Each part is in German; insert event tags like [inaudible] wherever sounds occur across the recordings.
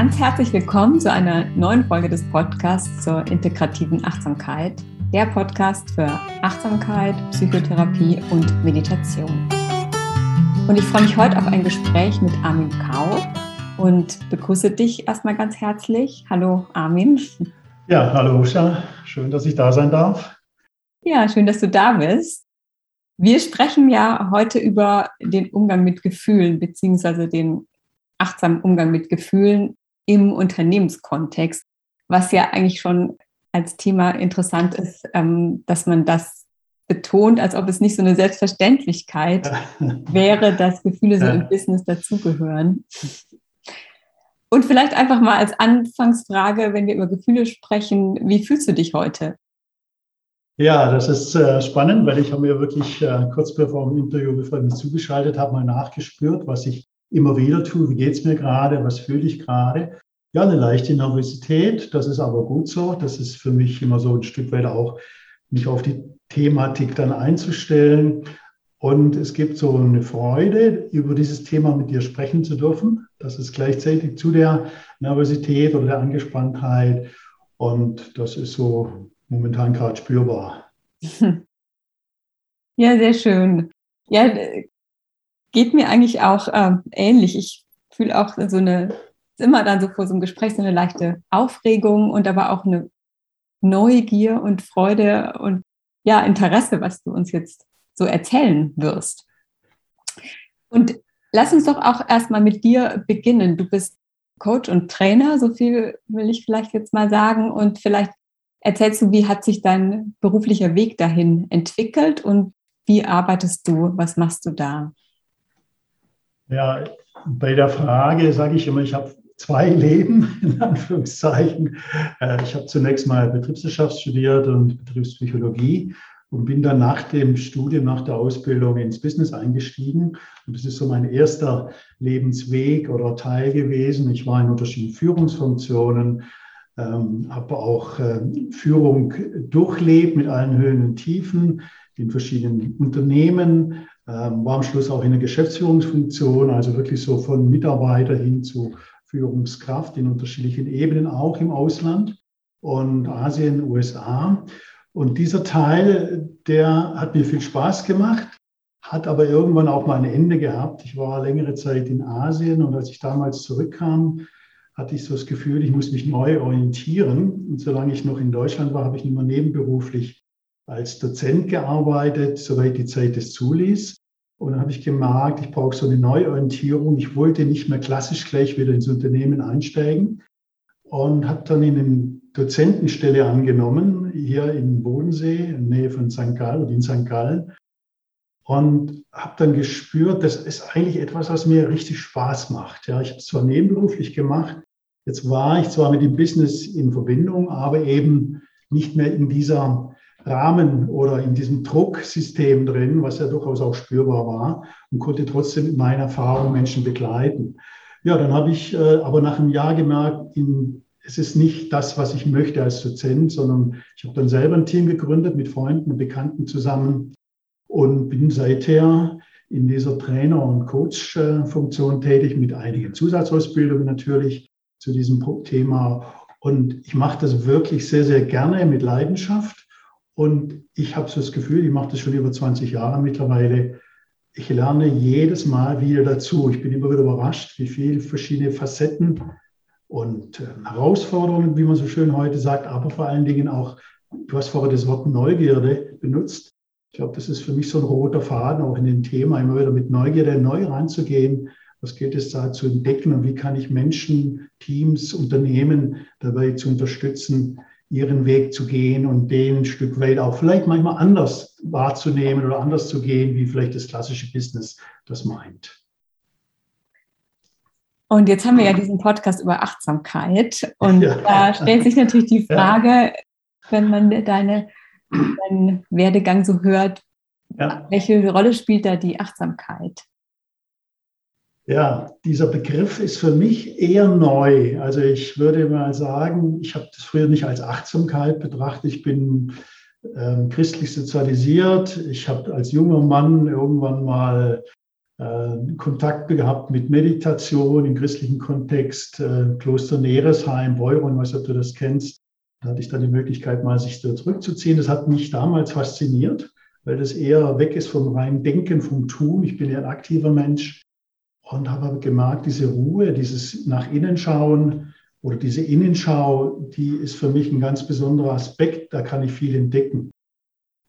Ganz herzlich willkommen zu einer neuen Folge des Podcasts zur integrativen Achtsamkeit, der Podcast für Achtsamkeit, Psychotherapie und Meditation. Und ich freue mich heute auf ein Gespräch mit Armin Kau und begrüße dich erstmal ganz herzlich. Hallo Armin. Ja, hallo Usha, schön, dass ich da sein darf. Ja, schön, dass du da bist. Wir sprechen ja heute über den Umgang mit Gefühlen beziehungsweise den achtsamen Umgang mit Gefühlen im Unternehmenskontext, was ja eigentlich schon als Thema interessant ist, ähm, dass man das betont, als ob es nicht so eine Selbstverständlichkeit [laughs] wäre, dass Gefühle so im Business dazugehören. Und vielleicht einfach mal als Anfangsfrage, wenn wir über Gefühle sprechen, wie fühlst du dich heute? Ja, das ist äh, spannend, weil ich habe mir wirklich äh, kurz bevor dem Interview, bevor ich mich zugeschaltet habe, mal nachgespürt, was ich immer wieder tue, wie geht es mir gerade, was fühle ich gerade. Ja, eine leichte Nervosität, das ist aber gut so. Das ist für mich immer so ein Stück weit auch, mich auf die Thematik dann einzustellen. Und es gibt so eine Freude, über dieses Thema mit dir sprechen zu dürfen. Das ist gleichzeitig zu der Nervosität oder der Angespanntheit. Und das ist so momentan gerade spürbar. [laughs] Ja, sehr schön. Ja, geht mir eigentlich auch äh, ähnlich. Ich fühle auch so eine immer dann so vor so einem Gespräch so eine leichte Aufregung und aber auch eine Neugier und Freude und ja, Interesse, was du uns jetzt so erzählen wirst. Und lass uns doch auch erstmal mit dir beginnen. Du bist Coach und Trainer, so viel will ich vielleicht jetzt mal sagen. Und vielleicht erzählst du, wie hat sich dein beruflicher Weg dahin entwickelt und wie arbeitest du? Was machst du da? Ja, bei der Frage sage ich immer, ich habe zwei [laughs] Leben, in Anführungszeichen. Äh, ich habe zunächst mal Betriebswirtschaft studiert und Betriebspsychologie und bin dann nach dem Studium, nach der Ausbildung ins Business eingestiegen. Und das ist so mein erster Lebensweg oder Teil gewesen. Ich war in unterschiedlichen Führungsfunktionen, ähm, habe auch äh, Führung durchlebt mit allen Höhen und Tiefen in verschiedenen Unternehmen, ähm, war am Schluss auch in der Geschäftsführungsfunktion, also wirklich so von Mitarbeiter hin zu Führungskraft in unterschiedlichen Ebenen, auch im Ausland und Asien, USA. Und dieser Teil, der hat mir viel Spaß gemacht, hat aber irgendwann auch mal ein Ende gehabt. Ich war längere Zeit in Asien und als ich damals zurückkam, hatte ich so das Gefühl, ich muss mich neu orientieren. Und solange ich noch in Deutschland war, habe ich immer nebenberuflich als Dozent gearbeitet, soweit die Zeit es zuließ. Und dann habe ich gemerkt, ich brauche so eine Neuorientierung. Ich wollte nicht mehr klassisch gleich wieder ins Unternehmen einsteigen und habe dann in eine Dozentenstelle angenommen, hier in Bodensee, in der Nähe von St. Gallen oder in St. Gallen. Und habe dann gespürt, das ist eigentlich etwas, was mir richtig Spaß macht. Ja, ich habe es zwar nebenberuflich gemacht, jetzt war ich zwar mit dem Business in Verbindung, aber eben nicht mehr in dieser Rahmen oder in diesem Drucksystem drin, was ja durchaus auch spürbar war und konnte trotzdem mit meiner Erfahrung Menschen begleiten. Ja, dann habe ich äh, aber nach einem Jahr gemerkt, in, es ist nicht das, was ich möchte als Dozent, sondern ich habe dann selber ein Team gegründet mit Freunden und Bekannten zusammen und bin seither in dieser Trainer- und Coach-Funktion tätig mit einigen Zusatzausbildungen natürlich zu diesem Thema. Und ich mache das wirklich sehr, sehr gerne mit Leidenschaft. Und ich habe so das Gefühl, ich mache das schon über 20 Jahre mittlerweile. Ich lerne jedes Mal wieder dazu. Ich bin immer wieder überrascht, wie viele verschiedene Facetten und äh, Herausforderungen, wie man so schön heute sagt, aber vor allen Dingen auch, du hast vorher das Wort Neugierde benutzt. Ich glaube, das ist für mich so ein roter Faden auch in dem Thema, immer wieder mit Neugierde neu ranzugehen. Was gilt es da zu entdecken und wie kann ich Menschen, Teams, Unternehmen dabei zu unterstützen, ihren Weg zu gehen und den ein Stück weit auch vielleicht manchmal anders wahrzunehmen oder anders zu gehen, wie vielleicht das klassische Business das meint. Und jetzt haben wir ja diesen Podcast über Achtsamkeit. Und [laughs] ja. da stellt sich natürlich die [laughs] Frage, ja. wenn man deine, deinen Werdegang so hört, ja. welche Rolle spielt da die Achtsamkeit? Ja, dieser Begriff ist für mich eher neu. Also ich würde mal sagen, ich habe das früher nicht als Achtsamkeit betrachtet. Ich bin ähm, christlich sozialisiert. Ich habe als junger Mann irgendwann mal äh, Kontakt gehabt mit Meditation im christlichen Kontext, äh, Kloster Neresheim, Beuron, weiß nicht, ob du das kennst. Da hatte ich dann die Möglichkeit, mal sich da zurückzuziehen. Das hat mich damals fasziniert, weil das eher weg ist vom reinen Denken, vom Tun. Ich bin ja ein aktiver Mensch und habe aber gemerkt, diese Ruhe, dieses nach innen schauen oder diese Innenschau, die ist für mich ein ganz besonderer Aspekt. Da kann ich viel entdecken.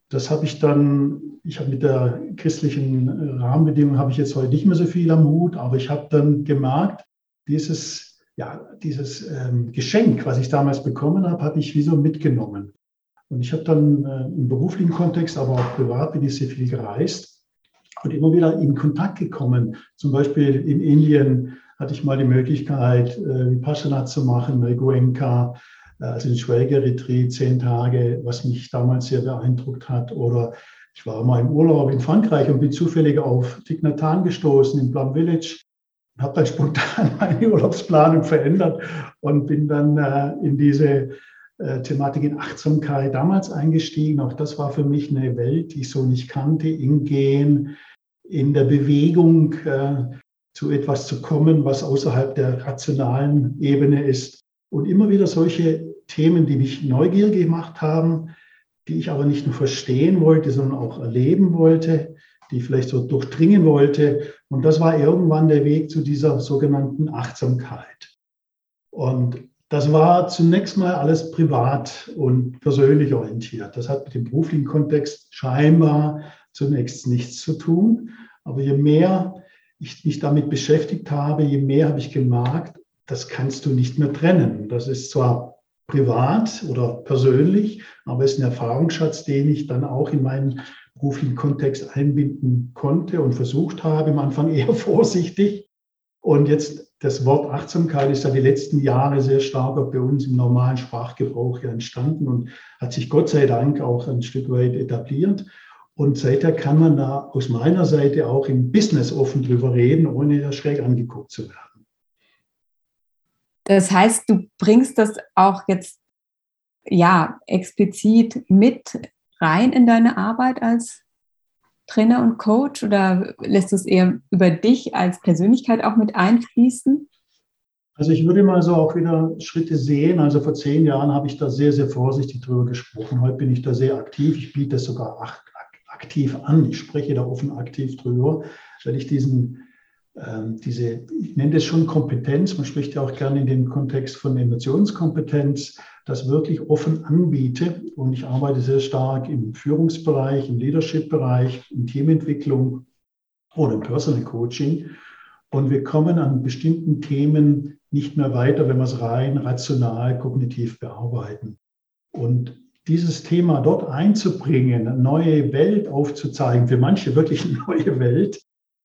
Das habe ich dann, ich habe mit der christlichen Rahmenbedingung habe ich jetzt heute nicht mehr so viel am Hut, aber ich habe dann gemerkt, dieses, ja, dieses ähm, Geschenk, was ich damals bekommen habe, habe ich wie so mitgenommen. Und ich habe dann äh, im beruflichen Kontext, aber auch privat bin ich sehr viel gereist und immer wieder in Kontakt gekommen. Zum Beispiel in Indien hatte ich mal die Möglichkeit, äh, Vipassana zu machen, Goenka, äh, also ein Schwelgeretreat, zehn Tage, was mich damals sehr beeindruckt hat. Oder ich war mal im Urlaub in Frankreich und bin zufällig auf Hanh gestoßen in Plum Village und habe dann [laughs] spontan meine Urlaubsplanung verändert und bin dann äh, in diese äh, Thematik in Achtsamkeit damals eingestiegen. Auch das war für mich eine Welt, die ich so nicht kannte, in Gehen, in der Bewegung äh, zu etwas zu kommen, was außerhalb der rationalen Ebene ist. Und immer wieder solche Themen, die mich neugierig gemacht haben, die ich aber nicht nur verstehen wollte, sondern auch erleben wollte, die ich vielleicht so durchdringen wollte. Und das war irgendwann der Weg zu dieser sogenannten Achtsamkeit. Und das war zunächst mal alles privat und persönlich orientiert. Das hat mit dem beruflichen Kontext scheinbar zunächst nichts zu tun. Aber je mehr ich mich damit beschäftigt habe, je mehr habe ich gemerkt, das kannst du nicht mehr trennen. Das ist zwar privat oder persönlich, aber es ist ein Erfahrungsschatz, den ich dann auch in meinen beruflichen Kontext einbinden konnte und versucht habe, am Anfang [laughs] eher vorsichtig. Und jetzt das Wort Achtsamkeit ist ja die letzten Jahre sehr stark bei uns im normalen Sprachgebrauch entstanden und hat sich Gott sei Dank auch ein Stück weit etabliert. Und seither kann man da aus meiner Seite auch im Business offen drüber reden, ohne da schräg angeguckt zu werden. Das heißt, du bringst das auch jetzt ja explizit mit rein in deine Arbeit als Trainer und Coach oder lässt du es eher über dich als Persönlichkeit auch mit einfließen? Also ich würde mal so auch wieder Schritte sehen. Also vor zehn Jahren habe ich da sehr, sehr vorsichtig drüber gesprochen. Heute bin ich da sehr aktiv. Ich biete das sogar aktiv an. Ich spreche da offen aktiv drüber, weil ich diesen ähm, diese, ich nenne das schon Kompetenz, man spricht ja auch gerne in dem Kontext von Emotionskompetenz, das wirklich offen anbiete. Und ich arbeite sehr stark im Führungsbereich, im Leadership-Bereich, in Teamentwicklung oder im Personal Coaching. Und wir kommen an bestimmten Themen nicht mehr weiter, wenn wir es rein rational, kognitiv bearbeiten. Und dieses Thema dort einzubringen, eine neue Welt aufzuzeigen, für manche wirklich eine neue Welt,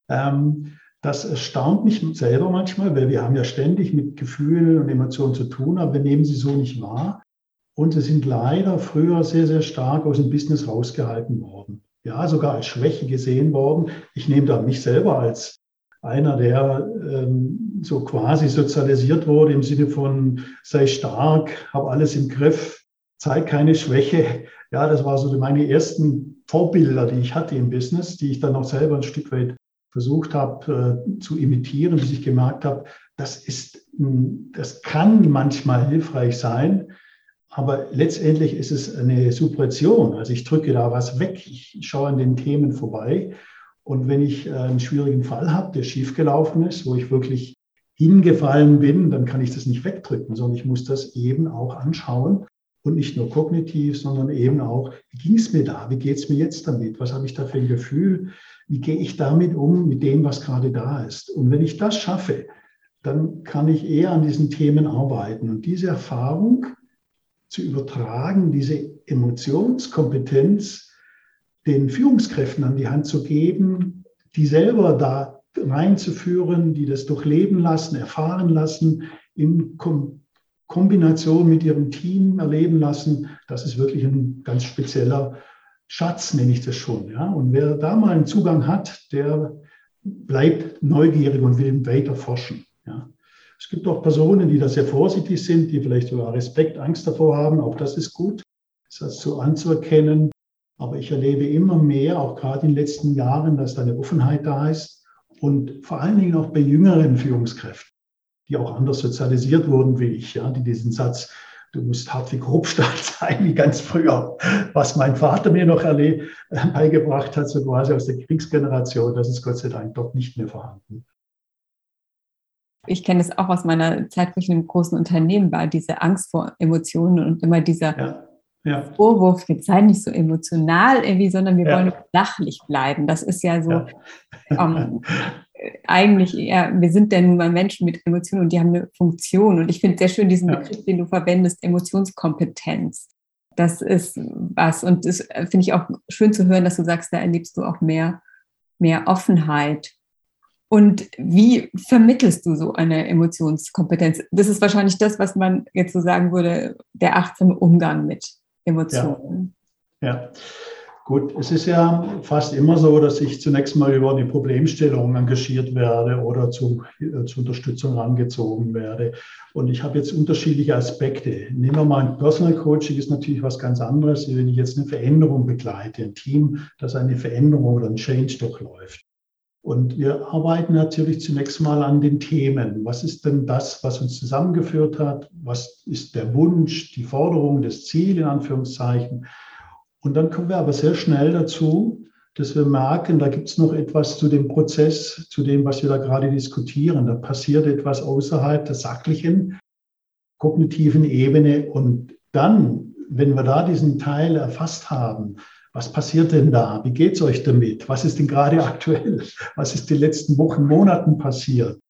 ähm, das erstaunt mich selber manchmal, weil wir haben ja ständig mit Gefühlen und Emotionen zu tun, aber wir nehmen sie so nicht wahr. Und sie sind leider früher sehr, sehr stark aus dem Business rausgehalten worden. Ja, sogar als Schwäche gesehen worden. Ich nehme da mich selber als einer, der ähm, so quasi sozialisiert wurde im Sinne von sei stark, hab alles im Griff, zeig keine Schwäche. Ja, das war so meine ersten Vorbilder, die ich hatte im Business, die ich dann auch selber ein Stück weit versucht habe äh, zu imitieren, bis ich gemerkt habe, das ist, das kann manchmal hilfreich sein, aber letztendlich ist es eine Suppression. Also ich drücke da was weg, ich schaue an den Themen vorbei. Und wenn ich äh, einen schwierigen Fall habe, der schiefgelaufen ist, wo ich wirklich hingefallen bin, dann kann ich das nicht wegdrücken, sondern ich muss das eben auch anschauen und nicht nur kognitiv, sondern eben auch, wie ging es mir da? Wie geht es mir jetzt damit? Was habe ich da für ein Gefühl? Wie gehe ich damit um, mit dem, was gerade da ist? Und wenn ich das schaffe, dann kann ich eher an diesen Themen arbeiten. Und diese Erfahrung zu übertragen, diese Emotionskompetenz den Führungskräften an die Hand zu geben, die selber da reinzuführen, die das durchleben lassen, erfahren lassen, in Kombination mit ihrem Team erleben lassen, das ist wirklich ein ganz spezieller Schatz nenne ich das schon. Ja? Und wer da mal einen Zugang hat, der bleibt neugierig und will weiter forschen. Ja? Es gibt auch Personen, die da sehr vorsichtig sind, die vielleicht sogar Respekt, Angst davor haben. Auch das ist gut, das so anzuerkennen. Aber ich erlebe immer mehr, auch gerade in den letzten Jahren, dass da eine Offenheit da ist. und vor allen Dingen auch bei jüngeren Führungskräften, die auch anders sozialisiert wurden wie ich, ja, die diesen Satz, du musst hart wie Grobstahl [laughs] sein, wie ganz früher, was mein Vater mir noch beigebracht hat, so quasi aus der Kriegsgeneration, das ist Gott sei Dank dort nicht mehr vorhanden. Ich kenne es auch aus meiner Zeit, wo ich in einem großen Unternehmen war, diese Angst vor Emotionen und immer dieser ja ja. Vorwurf, jetzt sei nicht so emotional irgendwie, sondern wir ja. wollen sachlich bleiben. Das ist ja so ja. Ähm, [laughs] eigentlich eher, wir sind ja nun mal Menschen mit Emotionen und die haben eine Funktion. Und ich finde sehr schön diesen Begriff, den du verwendest, Emotionskompetenz. Das ist was. Und das äh, finde ich auch schön zu hören, dass du sagst, da erlebst du auch mehr, mehr Offenheit. Und wie vermittelst du so eine Emotionskompetenz? Das ist wahrscheinlich das, was man jetzt so sagen würde, der achtsame Umgang mit Emotionen. Ja. ja. Gut, es ist ja fast immer so, dass ich zunächst mal über eine Problemstellung engagiert werde oder zu, äh, zur Unterstützung herangezogen werde. Und ich habe jetzt unterschiedliche Aspekte. Nehmen wir mal ein Personal Coaching, ist natürlich was ganz anderes, wenn ich jetzt eine Veränderung begleite, ein Team, das eine Veränderung oder ein Change durchläuft. Und wir arbeiten natürlich zunächst mal an den Themen. Was ist denn das, was uns zusammengeführt hat? Was ist der Wunsch, die Forderung, das Ziel in Anführungszeichen? Und dann kommen wir aber sehr schnell dazu, dass wir merken, da gibt es noch etwas zu dem Prozess, zu dem, was wir da gerade diskutieren. Da passiert etwas außerhalb der sachlichen, kognitiven Ebene. Und dann, wenn wir da diesen Teil erfasst haben, was passiert denn da? Wie geht es euch damit? Was ist denn gerade [laughs] aktuell? Was ist die letzten Wochen, Monaten passiert?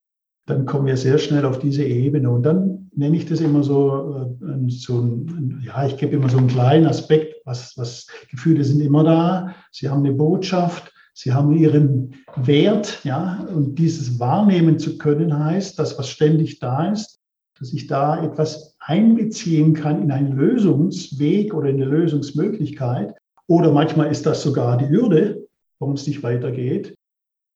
Dann kommen wir sehr schnell auf diese Ebene. Und dann nenne ich das immer so, äh, so ein, ja, ich gebe immer so einen kleinen Aspekt, was, was Gefühle sind immer da. Sie haben eine Botschaft. Sie haben ihren Wert, ja, und dieses wahrnehmen zu können heißt, dass was ständig da ist, dass ich da etwas einbeziehen kann in einen Lösungsweg oder in eine Lösungsmöglichkeit, oder manchmal ist das sogar die Hürde, warum es nicht weitergeht,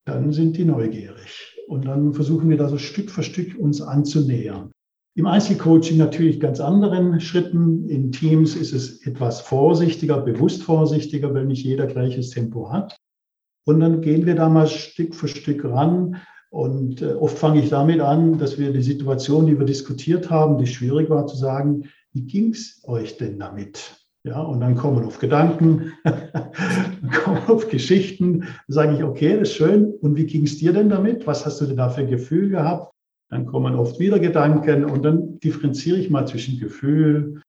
dann sind die neugierig. Und dann versuchen wir da so Stück für Stück uns anzunähern. Im Einzelcoaching natürlich ganz anderen Schritten. In Teams ist es etwas vorsichtiger, bewusst vorsichtiger, weil nicht jeder gleiches Tempo hat. Und dann gehen wir da mal Stück für Stück ran. Und äh, oft fange ich damit an, dass wir die Situation, die wir diskutiert haben, die schwierig war, zu sagen, wie ging es euch denn damit? Ja, und dann kommen auf Gedanken, [laughs] kommen auf Geschichten. Dann sage ich, okay, das ist schön. Und wie ging es dir denn damit? Was hast du denn da für ein Gefühl gehabt? Dann kommen oft wieder Gedanken und dann differenziere ich mal zwischen Gefühl,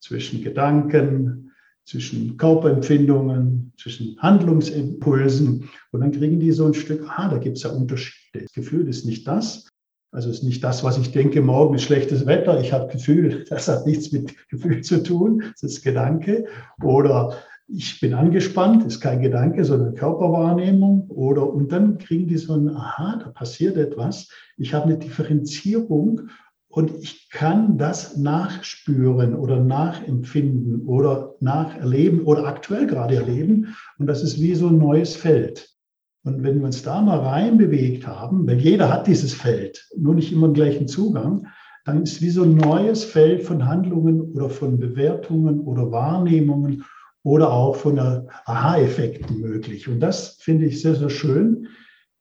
zwischen Gedanken, zwischen Körperempfindungen, zwischen Handlungsimpulsen. Und dann kriegen die so ein Stück, ah, da gibt es ja Unterschiede. Das Gefühl ist nicht das, also es ist nicht das, was ich denke, morgen ist schlechtes Wetter. Ich habe Gefühl, [laughs] das hat nichts mit Gefühl zu tun, das ist Gedanke. Oder ich bin angespannt, ist kein Gedanke, sondern Körperwahrnehmung. Oder und dann kriegen die so ein, aha, da passiert etwas. Ich habe eine Differenzierung und ich kann das nachspüren oder nachempfinden oder nacherleben oder aktuell gerade erleben. Und das ist wie so ein neues Feld. Und wenn wir uns da mal reinbewegt haben, weil jeder hat dieses Feld, nur nicht immer den gleichen Zugang, dann ist wie so ein neues Feld von Handlungen oder von Bewertungen oder Wahrnehmungen oder auch von Aha-Effekten möglich. Und das finde ich sehr, sehr schön,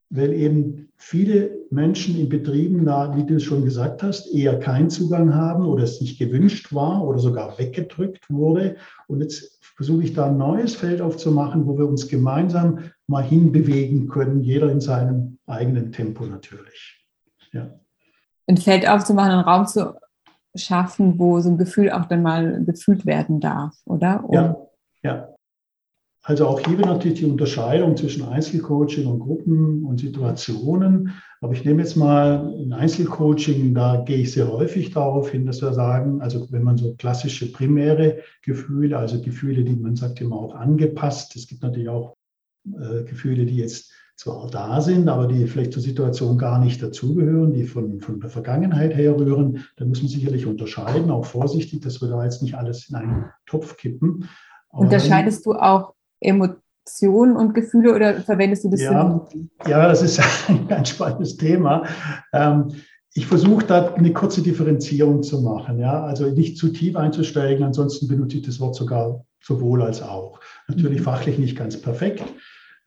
weil eben viele Menschen in Betrieben da, wie du es schon gesagt hast, eher keinen Zugang haben oder es nicht gewünscht war oder sogar weggedrückt wurde. Und jetzt versuche ich da ein neues Feld aufzumachen, wo wir uns gemeinsam mal hinbewegen können, jeder in seinem eigenen Tempo natürlich. Ja. Ein Feld aufzumachen, einen Raum zu schaffen, wo so ein Gefühl auch dann mal gefühlt werden darf, oder? Und ja, ja. Also auch hier natürlich die Unterscheidung zwischen Einzelcoaching und Gruppen und Situationen. Aber ich nehme jetzt mal ein Einzelcoaching, da gehe ich sehr häufig darauf hin, dass wir sagen, also wenn man so klassische primäre Gefühle, also Gefühle, die man sagt immer auch angepasst, es gibt natürlich auch äh, Gefühle, die jetzt zwar da sind, aber die vielleicht zur Situation gar nicht dazugehören, die von, von der Vergangenheit herrühren, da muss man sicherlich unterscheiden, auch vorsichtig, dass wir da jetzt nicht alles in einen Topf kippen. Aber Unterscheidest du auch Emotionen und Gefühle oder verwendest du das? Ja, ja das ist [laughs] ein ganz spannendes Thema. Ähm, ich versuche da eine kurze Differenzierung zu machen, ja, also nicht zu tief einzusteigen, ansonsten benutze ich das Wort sogar sowohl als auch. Natürlich mhm. fachlich nicht ganz perfekt,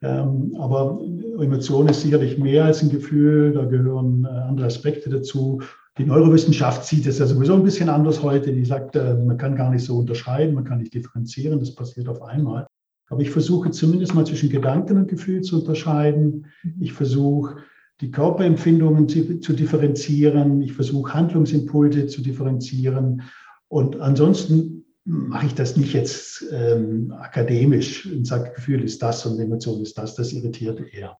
Ähm, aber Emotion ist sicherlich mehr als ein Gefühl, da gehören äh, andere Aspekte dazu. Die Neurowissenschaft sieht es ja sowieso ein bisschen anders heute. Die sagt, äh, man kann gar nicht so unterscheiden, man kann nicht differenzieren, das passiert auf einmal. Aber ich versuche zumindest mal zwischen Gedanken und Gefühl zu unterscheiden. Mhm. Ich versuche die Körperempfindungen zu, zu differenzieren. Ich versuche Handlungsimpulse zu differenzieren. Und ansonsten mache ich das nicht jetzt ähm, akademisch und sage, Gefühl ist das und Emotion ist das. Das irritiert eher.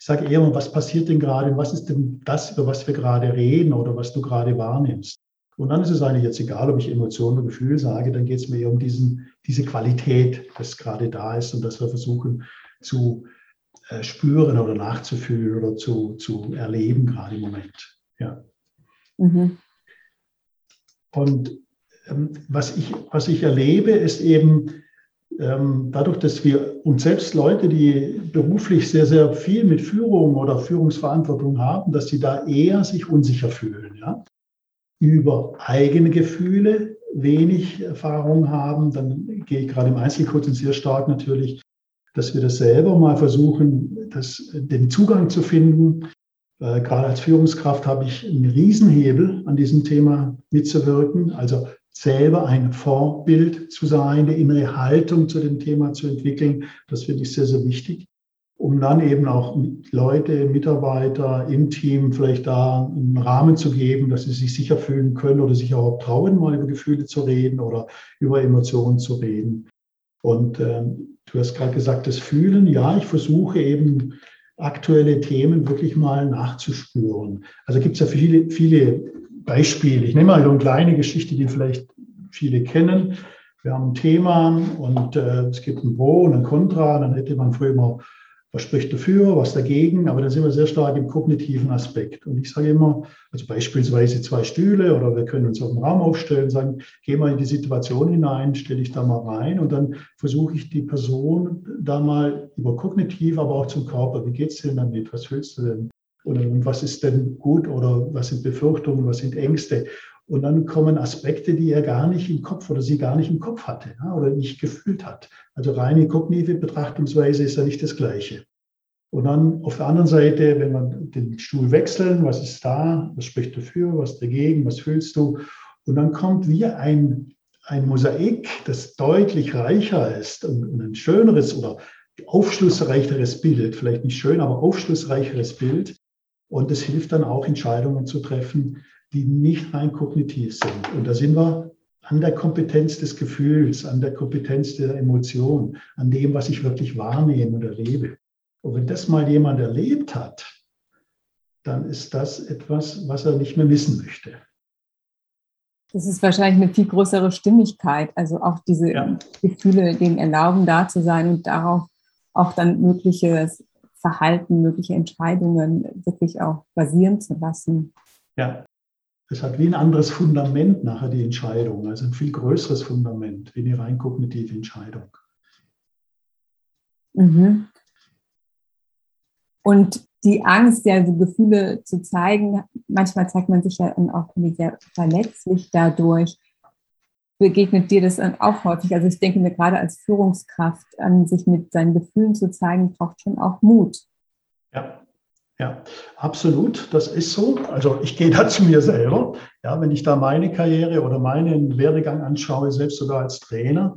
Ich sage eher, was passiert denn gerade? Was ist denn das, über was wir gerade reden oder was du gerade wahrnimmst? Und dann ist es eigentlich jetzt egal, ob ich Emotionen oder Gefühl sage, dann geht es mir eher um diesen, diese Qualität, das gerade da ist und dass wir versuchen zu äh, spüren oder nachzufühlen oder zu, zu erleben, gerade im Moment. Ja. Mhm. Und ähm, was, ich, was ich erlebe, ist eben ähm, dadurch, dass wir uns selbst Leute, die beruflich sehr, sehr viel mit Führung oder Führungsverantwortung haben, dass sie da eher sich unsicher fühlen. Ja? über eigene Gefühle wenig Erfahrung haben, dann gehe ich gerade im Einzelcoaching sehr stark natürlich, dass wir das selber mal versuchen, das, den Zugang zu finden. Äh, gerade als Führungskraft habe ich einen Riesenhebel an diesem Thema mitzuwirken, also selber ein Vorbild zu sein, eine innere Haltung zu dem Thema zu entwickeln. Das finde ich sehr, sehr wichtig um dann eben auch Leute, Mitarbeiter im Team vielleicht da einen Rahmen zu geben, dass sie sich sicher fühlen können oder sich auch trauen, mal über Gefühle zu reden oder über Emotionen zu reden. Und ähm, du hast gerade gesagt, das Fühlen, ja, ich versuche eben aktuelle Themen wirklich mal nachzuspüren. Also gibt es ja viele, viele Beispiele. Ich nehme mal so eine kleine Geschichte, die vielleicht viele kennen. Wir haben ein Thema und äh, es gibt ein Pro und ein Contra. Dann hätte man früher mal was spricht dafür, was dagegen, aber dann sind wir sehr stark im kognitiven Aspekt. Und ich sage immer, also beispielsweise zwei Stühle oder wir können uns auf den Raum aufstellen, sagen, geh mal in die Situation hinein, stelle ich da mal rein und dann versuche ich die Person da mal über kognitiv, aber auch zum Körper, wie geht es denn damit, was fühlst du denn? Und was ist denn gut oder was sind Befürchtungen, was sind Ängste? Und dann kommen Aspekte, die er gar nicht im Kopf oder sie gar nicht im Kopf hatte ja, oder nicht gefühlt hat. Also reine kognitive Betrachtungsweise ist ja nicht das Gleiche. Und dann auf der anderen Seite, wenn wir den Stuhl wechseln, was ist da, was spricht dafür, was dagegen, was fühlst du? Und dann kommt wie ein, ein Mosaik, das deutlich reicher ist und ein schöneres oder aufschlussreicheres Bild, vielleicht nicht schön, aber aufschlussreicheres Bild. Und es hilft dann auch, Entscheidungen zu treffen, die nicht rein kognitiv sind. Und da sind wir an der Kompetenz des Gefühls, an der Kompetenz der Emotion, an dem, was ich wirklich wahrnehme und erlebe. Und wenn das mal jemand erlebt hat, dann ist das etwas, was er nicht mehr missen möchte. Das ist wahrscheinlich eine viel größere Stimmigkeit, also auch diese ja. Gefühle, denen erlauben, da zu sein und darauf auch dann mögliches Verhalten, mögliche Entscheidungen wirklich auch basieren zu lassen. Ja, es hat wie ein anderes Fundament nachher die Entscheidung, also ein viel größeres Fundament wie eine rein kognitive Entscheidung. Mhm. Und die Angst, ja, die Gefühle zu zeigen, manchmal zeigt man sich ja auch sehr verletzlich dadurch. Begegnet dir das dann auch häufig? Also ich denke mir gerade als Führungskraft an sich mit seinen Gefühlen zu zeigen, braucht schon auch Mut. Ja, ja, absolut, das ist so. Also ich gehe da [laughs] zu mir selber. Ja, wenn ich da meine Karriere oder meinen Werdegang anschaue, selbst sogar als Trainer,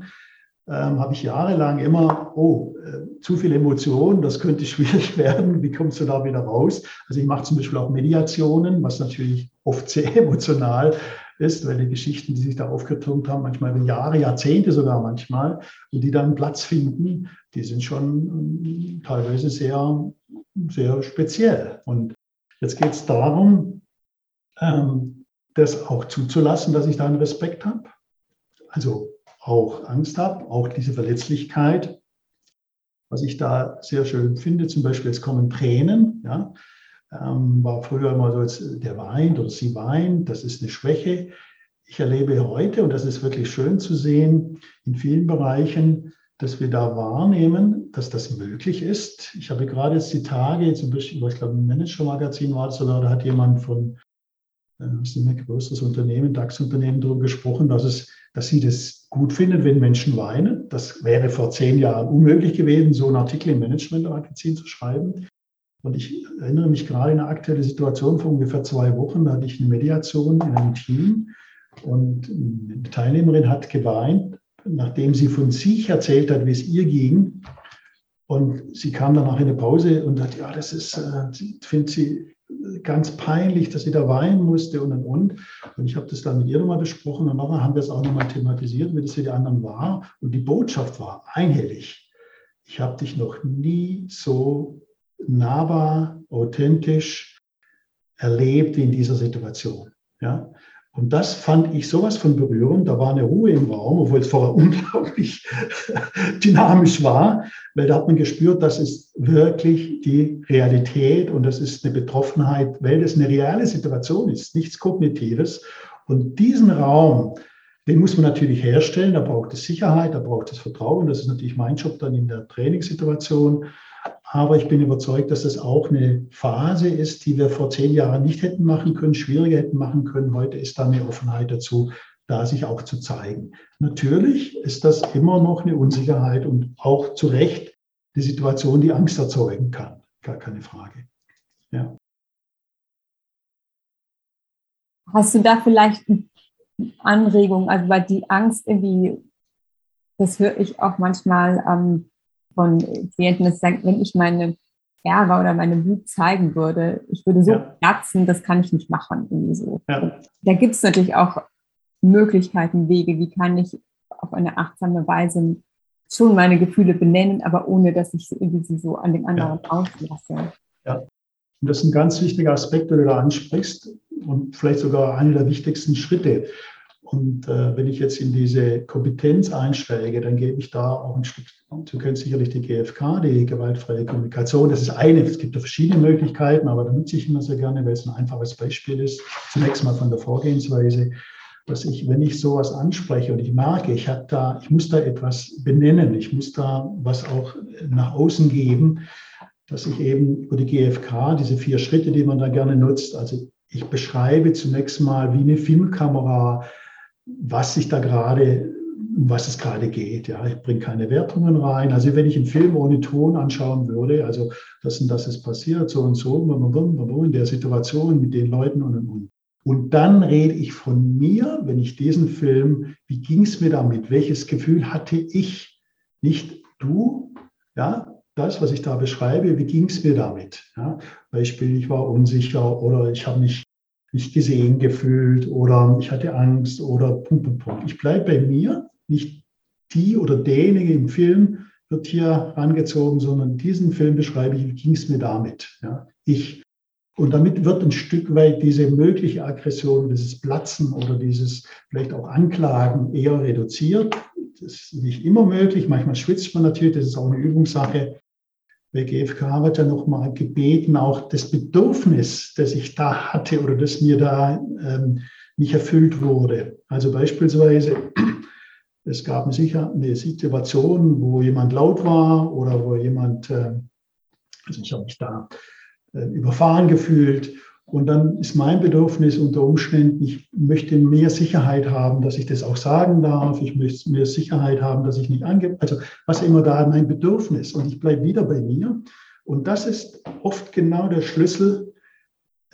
ähm, habe ich jahrelang immer, oh, äh, zu viel Emotion, das könnte [laughs] schwierig werden. Wie kommst du da wieder raus? Also ich mache zum Beispiel auch Mediationen, was natürlich oft sehr [laughs] emotional ist, weil die Geschichten, die sich da aufgetürmt haben, manchmal über Jahre, Jahrzehnte sogar manchmal, und die dann Platz finden, die sind schon ähm, teilweise sehr sehr speziell. Und jetzt geht es darum, ähm, das auch zuzulassen, dass ich da einen Respekt habe. Also auch Angst habe, auch diese Verletzlichkeit. Was ich da sehr schön finde, zum Beispiel, es kommen Tränen. Ja, ähm, war früher immer so, jetzt, der weint oder sie weint, das ist eine Schwäche. Ich erlebe heute, und das ist wirklich schön zu sehen, in vielen Bereichen, dass wir da wahrnehmen, dass das möglich ist. Ich habe gerade jetzt die Tage, zum Beispiel, ich glaube, im Manager-Magazin war es sogar, da hat jemand von, äh, das ist ein größeres Unternehmen, DAX-Unternehmen, darüber gesprochen, dass es dass sie das gut finden, wenn Menschen weinen. Das wäre vor zehn Jahren unmöglich gewesen, so einen Artikel im Management-Magazin zu schreiben. Und ich erinnere mich gerade in eine aktuelle Situation vor ungefähr zwei Wochen, da hatte ich eine Mediation in einem Team und eine Teilnehmerin hat geweint, nachdem sie von sich erzählt hat, wie es ihr ging. Und sie kam danach in eine Pause und hat, ja, das ist, äh, findet sie ganz peinlich, dass sie da weinen musste und und und. Und ich habe das dann mit ihr nochmal besprochen und nachher haben wir es auch nochmal thematisiert, wie das für die anderen war. Und die Botschaft war einhellig. Ich habe dich noch nie so nahbar, authentisch erlebt wie in dieser Situation. Ja? Und das fand ich sowas von berührend. Da war eine Ruhe im Raum, obwohl es vorher [laughs] unglaublich dynamisch war, weil da hat man gespürt, das ist wirklich die Realität und das ist eine Betroffenheit, weil das eine reale Situation ist, nichts Kognitives. Und diesen Raum, den muss man natürlich herstellen. Da braucht es Sicherheit, da braucht es Vertrauen. Das ist natürlich mein Job dann in der Trainingssituation. Aber ich bin überzeugt, dass das auch eine Phase ist, die wir vor zehn Jahren nicht hätten machen können, schwieriger hätten machen können. Heute ist da eine Offenheit dazu, da sich auch zu zeigen. Natürlich ist das immer noch eine Unsicherheit und auch zu Recht die Situation, die Angst erzeugen kann. Gar keine Frage. Ja. Hast du da vielleicht Anregungen? Also, weil die Angst irgendwie, das höre ich auch manchmal, ähm, von Klienten, dass sagen, wenn ich meine Ärger oder meine Wut zeigen würde, ich würde so ja. platzen, das kann ich nicht machen. Irgendwie so. Ja. Da gibt es natürlich auch Möglichkeiten, Wege, wie kann ich auf eine achtsame Weise schon meine Gefühle benennen, aber ohne, dass ich irgendwie sie so an den anderen ja. auslasse. Ja, und das ist ein ganz wichtiger Aspekt, den du da ansprichst und vielleicht sogar einer der wichtigsten Schritte. Und äh, wenn ich jetzt in diese Kompetenz einsteige, dann gebe ich da auch ein Stück, du kennst sicherlich die GfK, die gewaltfreie Kommunikation. Das ist eine, es gibt da verschiedene Möglichkeiten, aber da nutze ich immer sehr gerne, weil es ein einfaches Beispiel ist. Zunächst mal von der Vorgehensweise, dass ich, wenn ich sowas anspreche und ich merke, ich habe da, ich muss da etwas benennen, ich muss da was auch nach außen geben, dass ich eben über die GfK, diese vier Schritte, die man da gerne nutzt, also ich beschreibe zunächst mal wie eine Filmkamera, was sich da gerade, um was es gerade geht. Ja, ich bringe keine Wertungen rein. Also wenn ich einen Film ohne Ton anschauen würde, also das und das ist passiert, so und so, in der Situation mit den Leuten und und und. Und dann rede ich von mir, wenn ich diesen Film, wie ging es mir damit? Welches Gefühl hatte ich? Nicht du, ja, das, was ich da beschreibe, wie ging es mir damit? Ja, Beispiel, ich war unsicher oder ich habe mich nicht gesehen gefühlt oder ich hatte Angst oder Punkt, Punkt, Punkt. Ich bleibe bei mir, nicht die oder derjenige im Film wird hier rangezogen, sondern diesen Film beschreibe ich, wie ging es mir damit? Ja, ich. Und damit wird ein Stück weit diese mögliche Aggression, dieses Platzen oder dieses vielleicht auch Anklagen eher reduziert. Das ist nicht immer möglich. Manchmal schwitzt man natürlich, das ist auch eine Übungssache. Bei GfK wird ja nochmal gebeten, auch das Bedürfnis, das ich da hatte oder das mir da ähm, nicht erfüllt wurde. Also beispielsweise, [clears throat] es gab sicher eine Situation, wo jemand laut war oder wo jemand, äh, also ich habe mich da äh, überfahren gefühlt und dann ist mein Bedürfnis unter Umständen, ich möchte mehr Sicherheit haben, dass ich das auch sagen darf. Ich möchte mehr Sicherheit haben, dass ich nicht angebe. Also was immer da mein Bedürfnis. Und ich bleibe wieder bei mir. Und das ist oft genau der Schlüssel.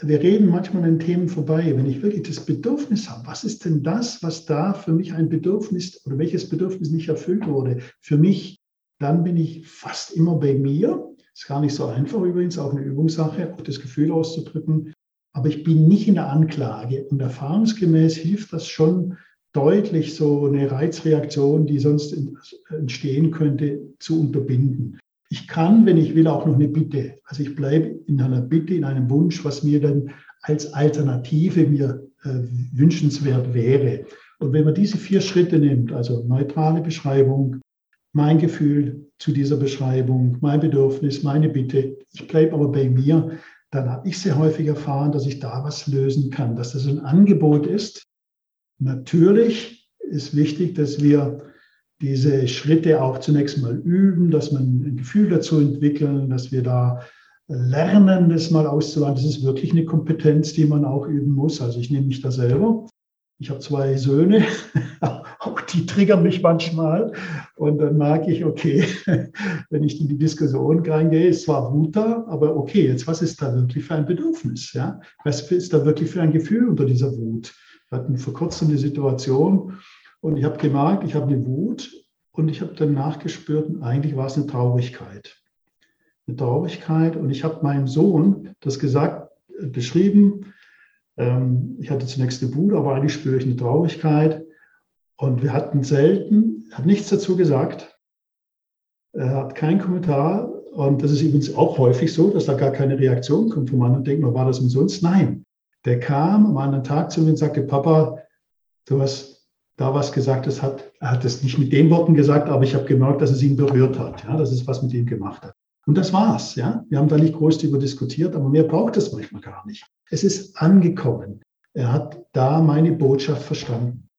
Wir reden manchmal an Themen vorbei. Wenn ich wirklich das Bedürfnis habe, was ist denn das, was da für mich ein Bedürfnis oder welches Bedürfnis nicht erfüllt wurde für mich, dann bin ich fast immer bei mir. Ist gar nicht so einfach übrigens, auch eine Übungssache, auch das Gefühl auszudrücken aber ich bin nicht in der Anklage. Und erfahrungsgemäß hilft das schon deutlich, so eine Reizreaktion, die sonst entstehen könnte, zu unterbinden. Ich kann, wenn ich will, auch noch eine Bitte. Also ich bleibe in einer Bitte, in einem Wunsch, was mir dann als Alternative mir äh, wünschenswert wäre. Und wenn man diese vier Schritte nimmt, also neutrale Beschreibung, mein Gefühl zu dieser Beschreibung, mein Bedürfnis, meine Bitte, ich bleibe aber bei mir, dann habe ich sehr häufig erfahren, dass ich da was lösen kann, dass das ein Angebot ist. Natürlich ist wichtig, dass wir diese Schritte auch zunächst mal üben, dass man ein Gefühl dazu entwickeln, dass wir da lernen, das mal auszuwählen. Das ist wirklich eine Kompetenz, die man auch üben muss. Also ich nehme mich da selber. Ich habe zwei Söhne, [laughs] auch die triggern mich manchmal. Und dann merke ich, okay, [laughs] wenn ich in die Diskussion reingehe, ist zwar Wut da, aber okay, jetzt was ist da wirklich für ein Bedürfnis? Ja? Was ist da wirklich für ein Gefühl unter dieser Wut? Wir hatten vor kurzem eine Situation und ich habe gemerkt, ich habe eine Wut und ich habe dann nachgespürt, eigentlich war es eine Traurigkeit. Eine Traurigkeit und ich habe meinem Sohn das gesagt, äh, beschrieben, ich hatte zunächst eine Wut, aber eigentlich spüre ich eine Traurigkeit. Und wir hatten selten, er hat nichts dazu gesagt. Er hat keinen Kommentar. Und das ist übrigens auch häufig so, dass da gar keine Reaktion kommt vom anderen. Denkt war das umsonst? Nein. Der kam am anderen Tag zu mir und sagte, Papa, du hast da was gesagt, das hat, er hat es nicht mit den Worten gesagt, aber ich habe gemerkt, dass es ihn berührt hat, ja, dass es was mit ihm gemacht hat. Und das war's, ja. Wir haben da nicht groß darüber diskutiert, aber mehr braucht es manchmal gar nicht. Es ist angekommen. Er hat da meine Botschaft verstanden.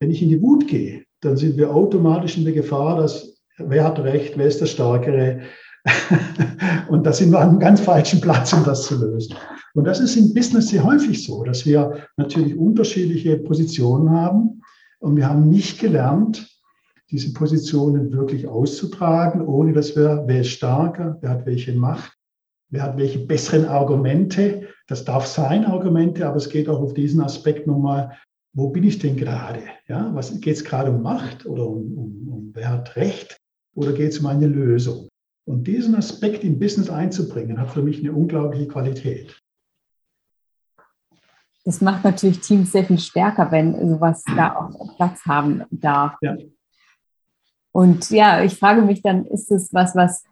Wenn ich in die Wut gehe, dann sind wir automatisch in der Gefahr, dass wer hat recht, wer ist der Stärkere. [laughs] und da sind wir an einem ganz falschen Platz, um das zu lösen. Und das ist im Business sehr häufig so, dass wir natürlich unterschiedliche Positionen haben und wir haben nicht gelernt, diese Positionen wirklich auszutragen, ohne dass wir, wer ist starker, wer hat welche Macht, wer hat welche besseren Argumente. Das darf sein, Argumente, aber es geht auch auf diesen Aspekt nochmal, wo bin ich denn gerade? Ja, was geht es gerade um Macht oder um, um, um wer hat Recht oder geht es um eine Lösung? Und diesen Aspekt im Business einzubringen, hat für mich eine unglaubliche Qualität. Das macht natürlich Teams sehr viel stärker, wenn sowas da auch Platz haben darf. Ja. Und ja, ich frage mich dann, ist es was, was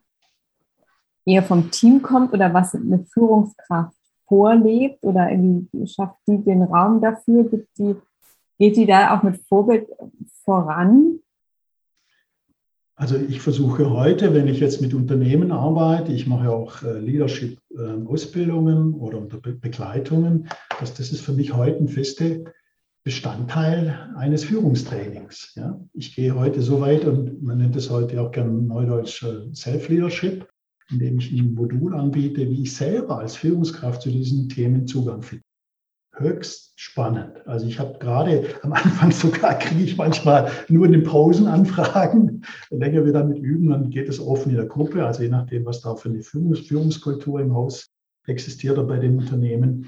eher vom Team kommt oder was eine Führungskraft vorlebt oder irgendwie schafft die den Raum dafür? Gibt die, geht die da auch mit Vorbild voran? Also ich versuche heute, wenn ich jetzt mit Unternehmen arbeite, ich mache auch äh, Leadership-Ausbildungen ähm, oder Begleitungen, dass das ist für mich heute ein feste Bestandteil eines Führungstrainings. Ja? Ich gehe heute so weit und man nennt es heute auch gerne Neudeutsch äh, Self-Leadership, indem ich ein Modul anbiete, wie ich selber als Führungskraft zu diesen Themen Zugang finde. Höchst spannend. Also ich habe gerade am Anfang [laughs] sogar, kriege ich manchmal nur in den Pausen Anfragen. Je länger wir damit üben, dann geht es offen in der Gruppe, also je nachdem, was da für eine Führungs Führungskultur im Haus existiert oder bei den Unternehmen.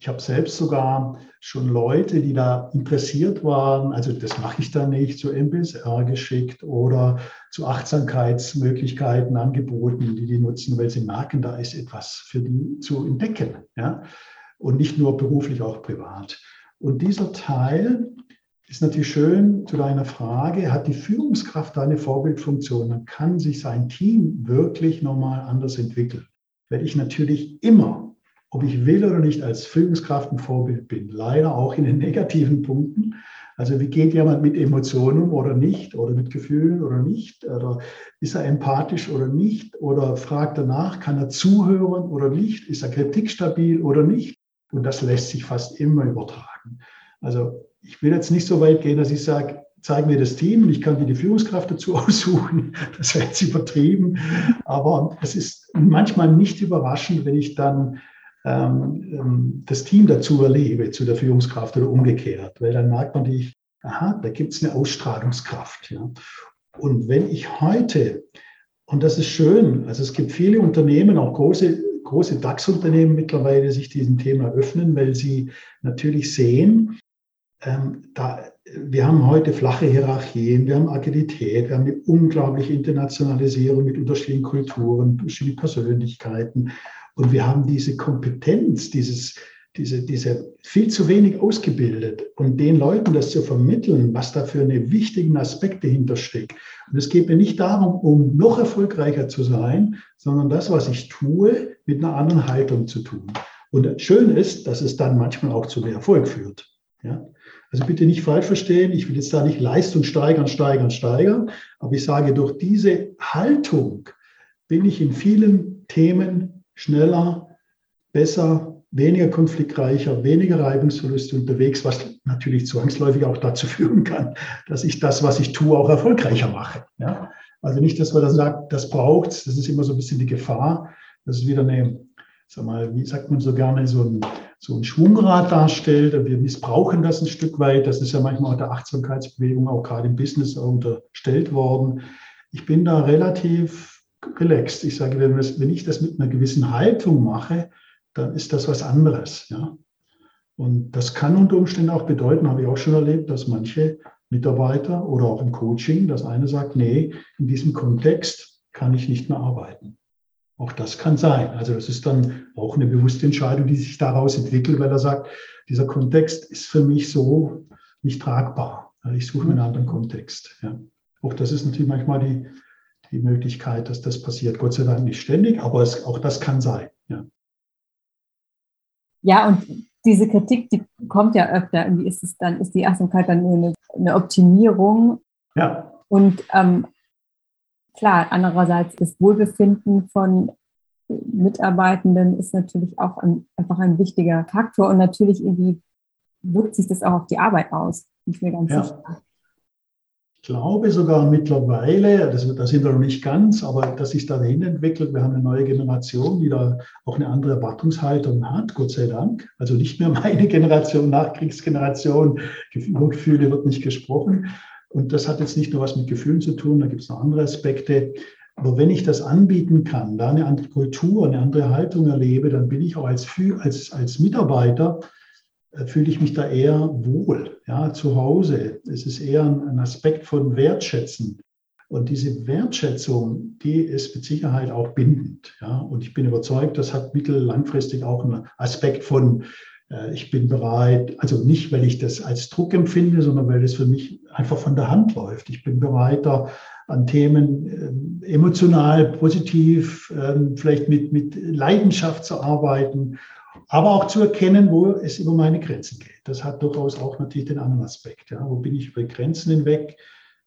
Ich habe selbst sogar schon Leute, die da interessiert waren, also das mache ich dann nicht, zu MBSR geschickt oder zu Achtsamkeitsmöglichkeiten angeboten, die die nutzen, weil sie merken, da ist etwas für die zu entdecken. Ja? Und nicht nur beruflich, auch privat. Und dieser Teil ist natürlich schön zu deiner Frage, hat die Führungskraft da eine Vorbildfunktion, dann kann sich sein Team wirklich nochmal anders entwickeln. Weil ich natürlich immer ob ich will oder nicht, als Führungskraft ein Vorbild bin. Leider auch in den [laughs] negativen Punkten. Also wie geht jemand mit Emotionen um oder nicht oder mit Gefühlen oder nicht? Oder ist er empathisch oder nicht? Oder fragt er nach, kann er zuhören oder nicht? Ist er kritikstabil oder nicht? Und das lässt sich fast immer übertragen. Also ich will jetzt nicht so weit gehen, dass ich sage, zeig mir das Team und ich kann dir die Führungskraft dazu [laughs] aussuchen. Das wäre jetzt übertrieben. Aber es ist manchmal nicht überraschend, wenn ich dann ähm, ähm, das Team dazu erlebe, zu der Führungskraft oder umgekehrt, weil dann merkt man dich, aha, da gibt es eine Ausstrahlungskraft. Ja. Und wenn ich heute, und das ist schön, also es gibt viele Unternehmen, auch große, große DAX-Unternehmen mittlerweile, sich diesem Thema öffnen, weil sie natürlich sehen, ähm, da, wir haben heute flache Hierarchien, wir haben Agilität, wir haben eine unglaubliche Internationalisierung mit unterschiedlichen Kulturen, unterschiedlichen Persönlichkeiten. Und wir haben diese Kompetenz, dieses, diese, diese viel zu wenig ausgebildet und den Leuten das zu vermitteln, was da für eine wichtigen Aspekte hintersteckt. Und es geht mir nicht darum, um noch erfolgreicher zu sein, sondern das, was ich tue, mit einer anderen Haltung zu tun. Und schön ist, dass es dann manchmal auch zu mehr Erfolg führt. Ja? Also bitte nicht falsch verstehen, ich will jetzt da nicht Leistung steigern, steigern, steigern, aber ich sage, durch diese Haltung bin ich in vielen Themen schneller, besser, weniger konfliktreicher, weniger Reibungsverluste unterwegs, was natürlich zwangsläufig auch dazu führen kann, dass ich das, was ich tue, auch erfolgreicher mache. Ja? Also nicht, dass man dann sagt, das braucht das ist immer so ein bisschen die Gefahr. Das ist wieder eine, sag mal, wie sagt man so gerne, so ein, so ein Schwungrad darstellt. Wir missbrauchen das ein Stück weit. Das ist ja manchmal auch der Achtsamkeitsbewegung auch gerade im Business unterstellt worden. Ich bin da relativ relaxed. Ich sage, wenn ich das mit einer gewissen Haltung mache, dann ist das was anderes. Ja? Und das kann unter Umständen auch bedeuten, habe ich auch schon erlebt, dass manche Mitarbeiter oder auch im Coaching, das eine sagt, nee, in diesem Kontext kann ich nicht mehr arbeiten. Auch das kann sein. Also das ist dann auch eine bewusste Entscheidung, die sich daraus entwickelt, weil er sagt, dieser Kontext ist für mich so nicht tragbar. Ich suche einen anderen Kontext. Ja. Auch das ist natürlich manchmal die, die Möglichkeit, dass das passiert. Gott sei Dank nicht ständig, aber es, auch das kann sein. Ja. ja, und diese Kritik, die kommt ja öfter. Irgendwie ist es dann, ist die Achtsamkeit dann nur eine, eine Optimierung. Ja. Und ähm, klar, andererseits das Wohlbefinden von Mitarbeitenden ist natürlich auch ein, einfach ein wichtiger Faktor und natürlich irgendwie wirkt sich das auch auf die Arbeit aus. Ich mir ganz ja. sicher. Ich glaube sogar mittlerweile, das, das sind wir noch nicht ganz, aber dass sich dahin entwickelt, wir haben eine neue Generation, die da auch eine andere Erwartungshaltung hat, Gott sei Dank. Also nicht mehr meine [laughs] Generation, Nachkriegsgeneration, Gefühle wird nicht gesprochen. Und das hat jetzt nicht nur was mit Gefühlen zu tun, da gibt es noch andere Aspekte. Aber wenn ich das anbieten kann, da eine andere Kultur, eine andere Haltung erlebe, dann bin ich auch als, als, als Mitarbeiter fühle ich mich da eher wohl, ja, zu Hause. Es ist eher ein, Aspekt von Wertschätzen. Und diese Wertschätzung, die ist mit Sicherheit auch bindend. Ja. Und ich bin überzeugt, das hat mittel- langfristig auch einen Aspekt von, äh, ich bin bereit, also nicht, weil ich das als Druck empfinde, sondern weil es für mich einfach von der Hand läuft. Ich bin bereit, da an Themen äh, emotional, positiv, äh, vielleicht mit, mit Leidenschaft zu arbeiten aber auch zu erkennen, wo es über meine Grenzen geht. Das hat durchaus auch natürlich den anderen Aspekt. Ja. Wo bin ich über Grenzen hinweg?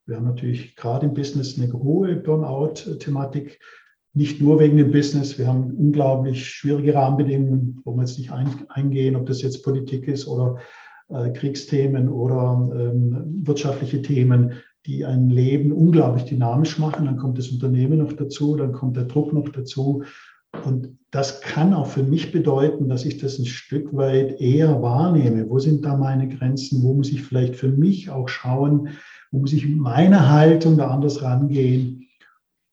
Wir haben natürlich gerade im Business eine hohe Burnout-Thematik, nicht nur wegen dem Business. Wir haben unglaublich schwierige Rahmenbedingungen, wo wir jetzt nicht eingehen, ob das jetzt Politik ist oder äh, Kriegsthemen oder ähm, wirtschaftliche Themen, die ein Leben unglaublich dynamisch machen. Dann kommt das Unternehmen noch dazu, dann kommt der Druck noch dazu. Und das kann auch für mich bedeuten, dass ich das ein Stück weit eher wahrnehme. Wo sind da meine Grenzen? Wo muss ich vielleicht für mich auch schauen? Wo muss ich mit meiner Haltung da anders rangehen?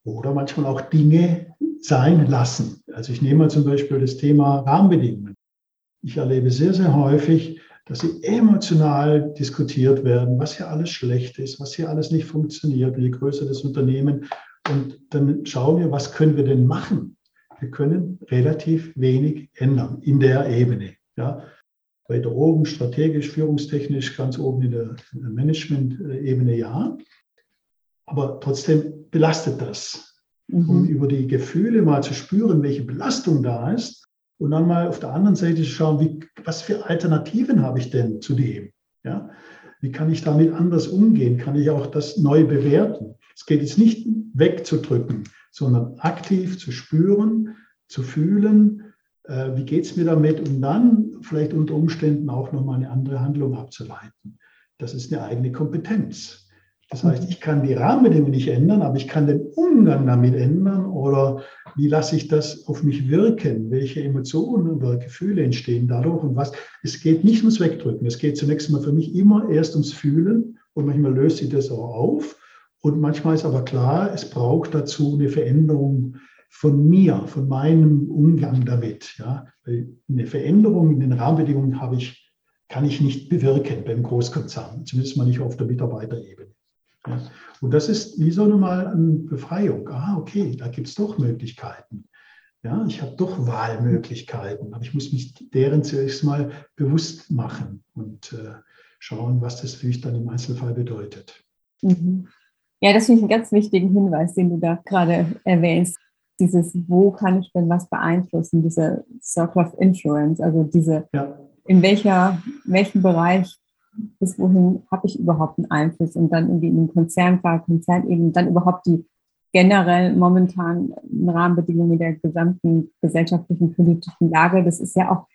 Oder manchmal auch Dinge sein lassen. Also ich nehme mal zum Beispiel das Thema Rahmenbedingungen. Ich erlebe sehr, sehr häufig, dass sie emotional diskutiert werden, was hier alles schlecht ist, was hier alles nicht funktioniert, je größer das Unternehmen. Und dann schauen wir, was können wir denn machen? Wir können relativ wenig ändern in der Ebene. Ja. Weiter oben, strategisch, führungstechnisch, ganz oben in der Management-Ebene ja. Aber trotzdem belastet das. Mhm. Um über die Gefühle mal zu spüren, welche Belastung da ist. Und dann mal auf der anderen Seite zu schauen, wie, was für Alternativen habe ich denn zu dem? Ja? Wie kann ich damit anders umgehen? Kann ich auch das neu bewerten? Es geht jetzt nicht wegzudrücken, sondern aktiv zu spüren, zu fühlen, äh, wie geht es mir damit und dann vielleicht unter Umständen auch nochmal eine andere Handlung abzuleiten. Das ist eine eigene Kompetenz. Das heißt, ich kann die Rahmenbedingungen nicht ändern, aber ich kann den Umgang damit ändern oder wie lasse ich das auf mich wirken? Welche Emotionen oder Gefühle entstehen dadurch und was? Es geht nicht ums Wegdrücken. Es geht zunächst mal für mich immer erst ums Fühlen und manchmal löst sich das auch auf. Und manchmal ist aber klar, es braucht dazu eine Veränderung von mir, von meinem Umgang damit. Ja. Eine Veränderung in den Rahmenbedingungen habe ich, kann ich nicht bewirken beim Großkonzern, zumindest mal nicht auf der Mitarbeiterebene. Ja. Und das ist wie so mal eine Befreiung. Ah, okay, da gibt es doch Möglichkeiten. Ja, ich habe doch Wahlmöglichkeiten, aber ich muss mich deren zuerst mal bewusst machen und äh, schauen, was das für mich dann im Einzelfall bedeutet. Mhm. Ja, das finde ich einen ganz wichtigen Hinweis, den du da gerade erwähnst. Dieses, wo kann ich denn was beeinflussen, diese Circle of Influence, also diese, ja. in welcher, welchem Bereich bis wohin habe ich überhaupt einen Einfluss und dann irgendwie in den Konzernfall, Konzernebene, dann überhaupt die generell momentan Rahmenbedingungen der gesamten gesellschaftlichen, politischen Lage. Das ist ja auch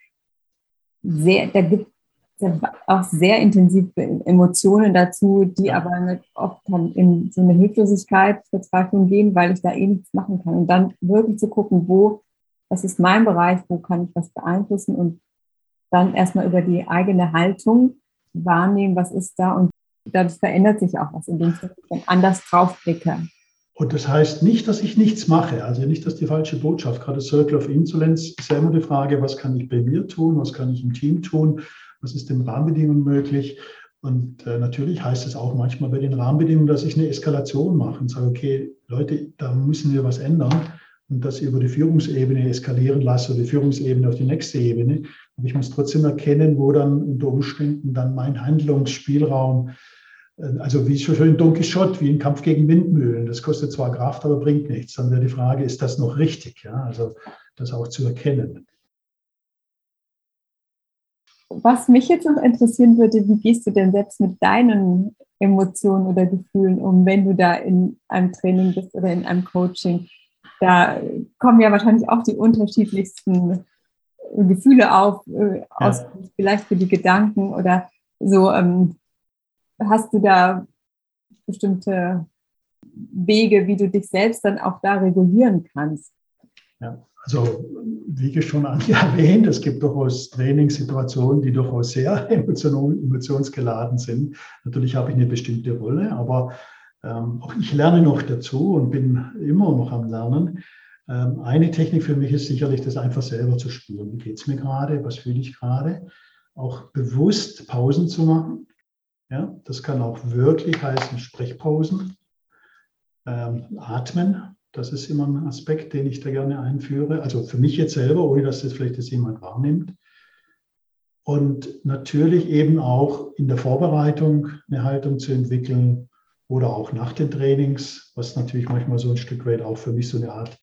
sehr, da gibt auch sehr intensive Emotionen dazu, die aber oft dann in so eine Hilflosigkeit, Verzweiflung gehen, weil ich da eh nichts machen kann. Und dann wirklich zu gucken, wo, was ist mein Bereich, wo kann ich was beeinflussen und dann erstmal über die eigene Haltung wahrnehmen, was ist da und dadurch verändert sich auch was, indem ich anders drauf blicke. Und das heißt nicht, dass ich nichts mache, also nicht, dass die falsche Botschaft. Gerade Circle of Insolence ist ja immer die Frage, was kann ich bei mir tun, was kann ich im Team tun, was ist den Rahmenbedingungen möglich. Und äh, natürlich heißt es auch manchmal bei den Rahmenbedingungen, dass ich eine Eskalation mache und sage, okay, Leute, da müssen wir was ändern und das über die Führungsebene eskalieren lasse oder die Führungsebene auf die nächste Ebene. Aber ich muss trotzdem erkennen, wo dann unter Umständen dann mein Handlungsspielraum äh, also wie schon in Don Quixote, wie ein Kampf gegen Windmühlen. Das kostet zwar Kraft, aber bringt nichts. Dann wäre die Frage, ist das noch richtig? Ja, also das auch zu erkennen. Was mich jetzt noch interessieren würde, wie gehst du denn selbst mit deinen Emotionen oder Gefühlen um, wenn du da in einem Training bist oder in einem Coaching? Da kommen ja wahrscheinlich auch die unterschiedlichsten Gefühle auf, äh, aus, ja. vielleicht für die Gedanken oder so. Ähm, hast du da bestimmte Wege, wie du dich selbst dann auch da regulieren kannst? Ja, also wie schon [laughs] erwähnt, es gibt durchaus Trainingssituationen, die durchaus sehr [laughs] emotionsgeladen sind. Natürlich habe ich eine bestimmte Rolle, aber ähm, auch ich lerne noch dazu und bin immer noch am Lernen. Ähm, eine Technik für mich ist sicherlich, das einfach selber zu spüren. Wie geht es mir gerade? Was fühle ich gerade? Auch bewusst Pausen zu machen ja, das kann auch wirklich heißen Sprechpausen, ähm, Atmen. Das ist immer ein Aspekt, den ich da gerne einführe. Also für mich jetzt selber, ohne dass das vielleicht das jemand wahrnimmt. Und natürlich eben auch in der Vorbereitung eine Haltung zu entwickeln oder auch nach den Trainings, was natürlich manchmal so ein Stück weit auch für mich so eine Art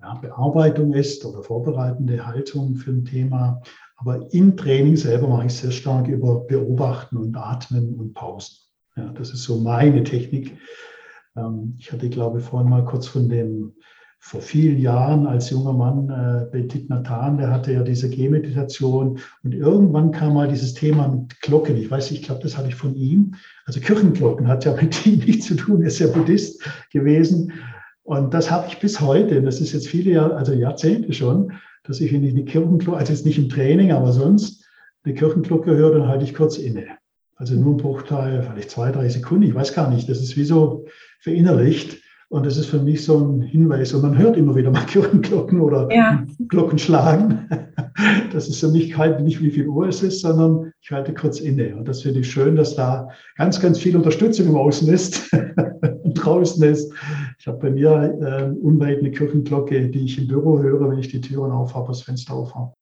ja, Bearbeitung ist oder vorbereitende Haltung für ein Thema. Aber im Training selber mache ich sehr stark über Beobachten und Atmen und Pausen. Ja, das ist so meine Technik. Ähm, ich hatte, glaube ich, vorhin mal kurz von dem, vor vielen Jahren als junger Mann, äh, Petit Nathan, der hatte ja diese Gehmeditation und irgendwann kam mal dieses Thema mit Glocken. Ich weiß, ich glaube, das hatte ich von ihm. Also Kirchenglocken hat ja mit [laughs] ihm nichts zu tun, er ist ja Buddhist gewesen. Und das habe ich bis heute, das ist jetzt viele Jahre, also Jahrzehnte schon, dass ich, wenn ich eine Kirchenglocke, also jetzt nicht im Training, aber sonst eine Kirchenglocke höre, dann halte ich kurz inne. Also nur ein Bruchteil, vielleicht zwei, drei Sekunden, ich weiß gar nicht. Das ist wie so verinnerlicht. Und das ist für mich so ein Hinweis. Und man hört immer wieder mal [laughs] Kirchenglocken oder ja. Glocken schlagen. [laughs] Das ist für mich halt nicht, wie viel Uhr es ist, sondern ich halte kurz inne. Und das finde ich schön, dass da ganz, ganz viel Unterstützung im Außen ist [laughs] und draußen ist. Ich habe bei mir äh, unweit eine Kirchenglocke, die ich im Büro höre, wenn ich die Türen aufhabe, das Fenster aufhabe.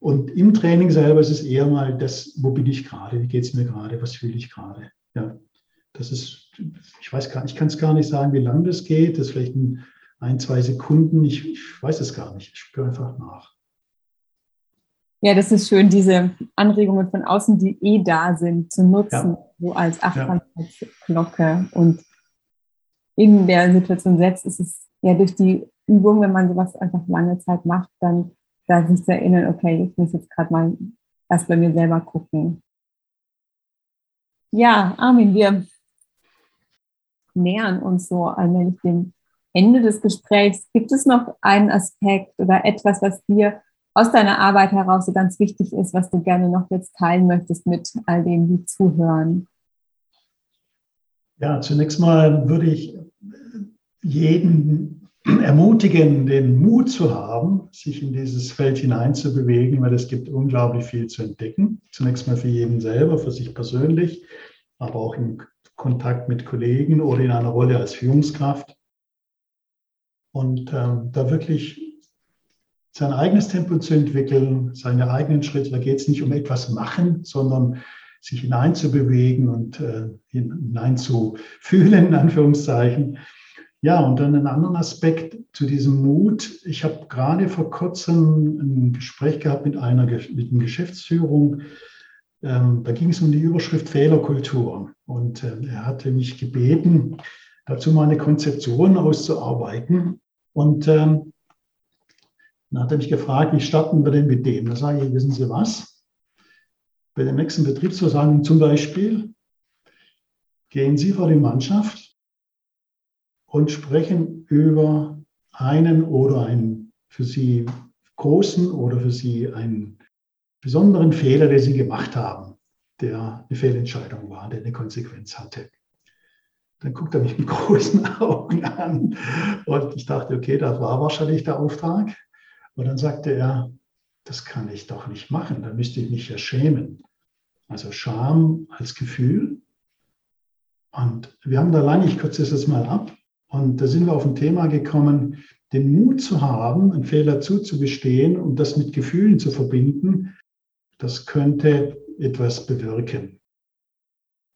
Und im Training selber ist es eher mal das, wo bin ich gerade, wie geht es mir gerade, was fühle ich gerade. Ja, das ist, ich weiß gar nicht, ich kann es gar nicht sagen, wie lange das geht. Das ist vielleicht ein, ein zwei Sekunden. Ich, ich weiß es gar nicht. Ich spüre einfach nach. Ja, das ist schön, diese Anregungen von außen, die eh da sind, zu nutzen, ja. so als Achtsamkeitsglocke. Ja. Und in der Situation selbst ist es ja durch die Übung, wenn man sowas einfach lange Zeit macht, dann da sich zu erinnern, okay, ich muss jetzt gerade mal erst bei mir selber gucken. Ja, Armin, wir nähern uns so allmählich dem Ende des Gesprächs. Gibt es noch einen Aspekt oder etwas, was dir aus deiner Arbeit heraus so ganz wichtig ist, was du gerne noch jetzt teilen möchtest mit all denen, die zuhören? Ja, zunächst mal würde ich jeden ermutigen, den Mut zu haben, sich in dieses Feld hineinzubewegen, weil es gibt unglaublich viel zu entdecken. Zunächst mal für jeden selber, für sich persönlich, aber auch im Kontakt mit Kollegen oder in einer Rolle als Führungskraft. Und ähm, da wirklich sein eigenes Tempo zu entwickeln, seine eigenen Schritte. Da geht es nicht um etwas machen, sondern sich hineinzubewegen und äh, hineinzufühlen, in Anführungszeichen. Ja, und dann einen anderen Aspekt zu diesem Mut. Ich habe gerade vor kurzem ein Gespräch gehabt mit einer mit einer Geschäftsführung. Ähm, da ging es um die Überschrift Fehlerkultur. Und äh, er hatte mich gebeten, dazu mal eine Konzeption auszuarbeiten. Und ähm, dann hat er mich gefragt, wie starten wir denn mit dem? Da sage ich, wissen Sie was? Bei der nächsten Betriebsversammlung zum Beispiel gehen Sie vor die Mannschaft und sprechen über einen oder einen für Sie großen oder für Sie einen besonderen Fehler, den Sie gemacht haben, der eine Fehlentscheidung war, der eine Konsequenz hatte. Dann guckt er mich mit [laughs] großen Augen an und ich dachte, okay, das war wahrscheinlich der Auftrag. Und dann sagte er, das kann ich doch nicht machen, dann müsste ich mich ja schämen. Also Scham als Gefühl. Und wir haben da lange, ich kürze es jetzt mal ab, und da sind wir auf ein Thema gekommen, den Mut zu haben, einen Fehler zuzugestehen und das mit Gefühlen zu verbinden, das könnte etwas bewirken.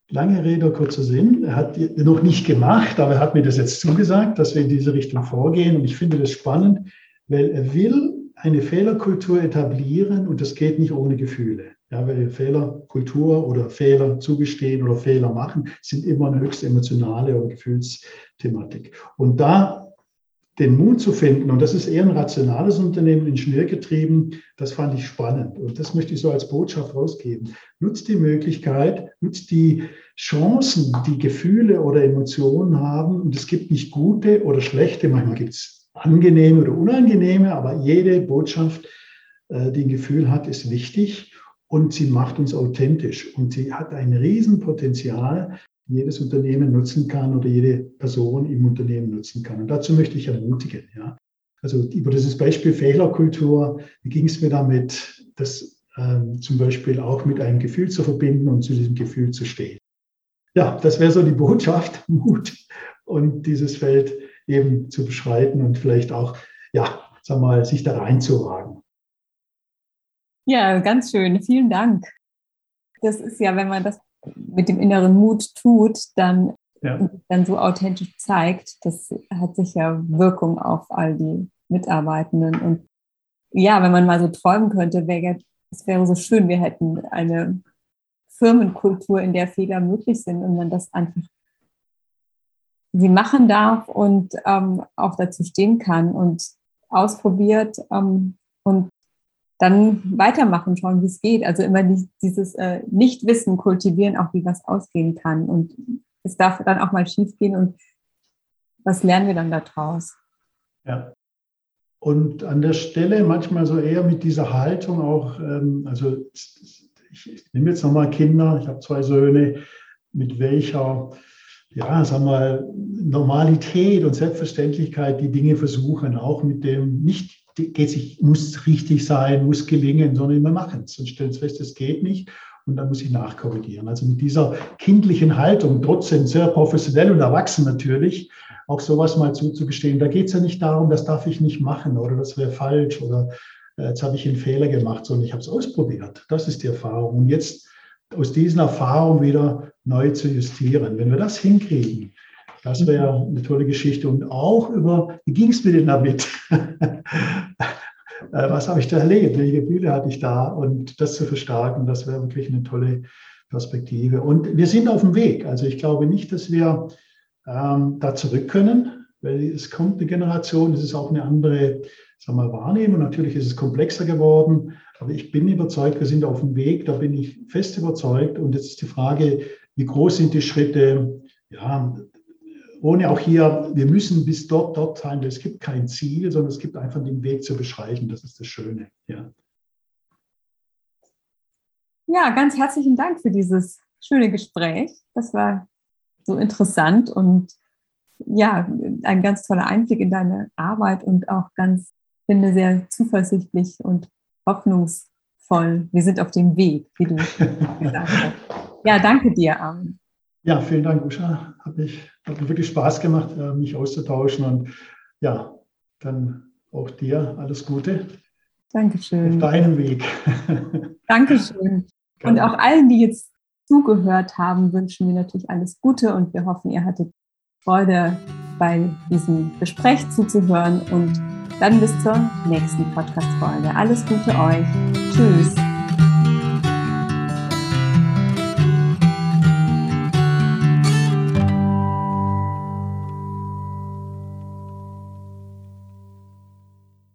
Lange Rede, kurzer Sinn. Er hat noch nicht gemacht, aber er hat mir das jetzt zugesagt, dass wir in diese Richtung vorgehen. Und ich finde das spannend, weil er will eine Fehlerkultur etablieren und das geht nicht ohne Gefühle. Ja, weil Fehlerkultur oder Fehler zugestehen oder Fehler machen sind immer eine höchst emotionale oder Gefühlsthematik. Und da den Mut zu finden, und das ist eher ein rationales Unternehmen, ingenieurgetrieben, das fand ich spannend. Und das möchte ich so als Botschaft rausgeben. Nutzt die Möglichkeit, nutzt die Chancen, die Gefühle oder Emotionen haben. Und es gibt nicht gute oder schlechte, manchmal gibt es angenehme oder unangenehme, aber jede Botschaft, äh, die ein Gefühl hat, ist wichtig und sie macht uns authentisch und sie hat ein Riesenpotenzial, jedes Unternehmen nutzen kann oder jede Person im Unternehmen nutzen kann. Und dazu möchte ich ermutigen. Ja. Also über dieses Beispiel Fehlerkultur, wie ging es mir damit, das ähm, zum Beispiel auch mit einem Gefühl zu verbinden und zu diesem Gefühl zu stehen. Ja, das wäre so die Botschaft, [laughs] Mut und dieses Feld eben zu beschreiten und vielleicht auch, ja, sag mal, sich da reinzuwagen. Ja, ganz schön. Vielen Dank. Das ist ja, wenn man das mit dem inneren Mut tut, dann, ja. dann so authentisch zeigt, das hat sicher Wirkung auf all die Mitarbeitenden. Und ja, wenn man mal so träumen könnte, wäre es wäre so schön, wir hätten eine Firmenkultur, in der Fehler möglich sind und man das einfach sie machen darf und ähm, auch dazu stehen kann und ausprobiert ähm, und dann weitermachen, schauen, wie es geht. Also immer dieses äh, Nichtwissen kultivieren, auch wie was ausgehen kann. Und es darf dann auch mal schief gehen und was lernen wir dann daraus? Ja. Und an der Stelle manchmal so eher mit dieser Haltung auch, ähm, also ich, ich nehme jetzt nochmal Kinder, ich habe zwei Söhne, mit welcher, ja, sag mal, Normalität und Selbstverständlichkeit die Dinge versuchen, auch mit dem nicht geht sich, muss richtig sein, muss gelingen, sondern wir machen es und stellen fest, es geht nicht. Und dann muss ich nachkorrigieren. Also mit dieser kindlichen Haltung, trotzdem sehr professionell und erwachsen natürlich, auch sowas mal zuzugestehen. Da geht es ja nicht darum, das darf ich nicht machen oder das wäre falsch oder äh, jetzt habe ich einen Fehler gemacht, sondern ich habe es ausprobiert. Das ist die Erfahrung. Und jetzt aus diesen Erfahrungen wieder neu zu justieren. Wenn wir das hinkriegen, das wäre eine tolle Geschichte. Und auch über, wie ging es mir denn damit? Was habe ich da erlebt? Welche Gefühle hatte ich da? Und das zu verstärken, das wäre wirklich eine tolle Perspektive. Und wir sind auf dem Weg. Also ich glaube nicht, dass wir ähm, da zurück können, weil es kommt eine Generation, es ist auch eine andere sagen wir, Wahrnehmung. Natürlich ist es komplexer geworden, aber ich bin überzeugt, wir sind auf dem Weg, da bin ich fest überzeugt. Und jetzt ist die Frage, wie groß sind die Schritte? Ja, ohne auch hier, wir müssen bis dort, dort sein. Es gibt kein Ziel, sondern es gibt einfach den Weg zu beschreiben. Das ist das Schöne. Ja. ja, ganz herzlichen Dank für dieses schöne Gespräch. Das war so interessant und ja, ein ganz toller Einblick in deine Arbeit und auch ganz, finde sehr zuversichtlich und hoffnungsvoll. Wir sind auf dem Weg, wie du gesagt hast. [laughs] Ja, danke dir, Armin. Ja, vielen Dank, Usha. Hat, mich, hat mir wirklich Spaß gemacht, äh, mich auszutauschen. Und ja, dann auch dir alles Gute. Dankeschön. Auf deinem Weg. [laughs] Dankeschön. Und auch allen, die jetzt zugehört haben, wünschen wir natürlich alles Gute und wir hoffen, ihr hattet Freude bei diesem Gespräch zuzuhören und dann bis zur nächsten Podcast-Folge. Alles Gute euch. Tschüss.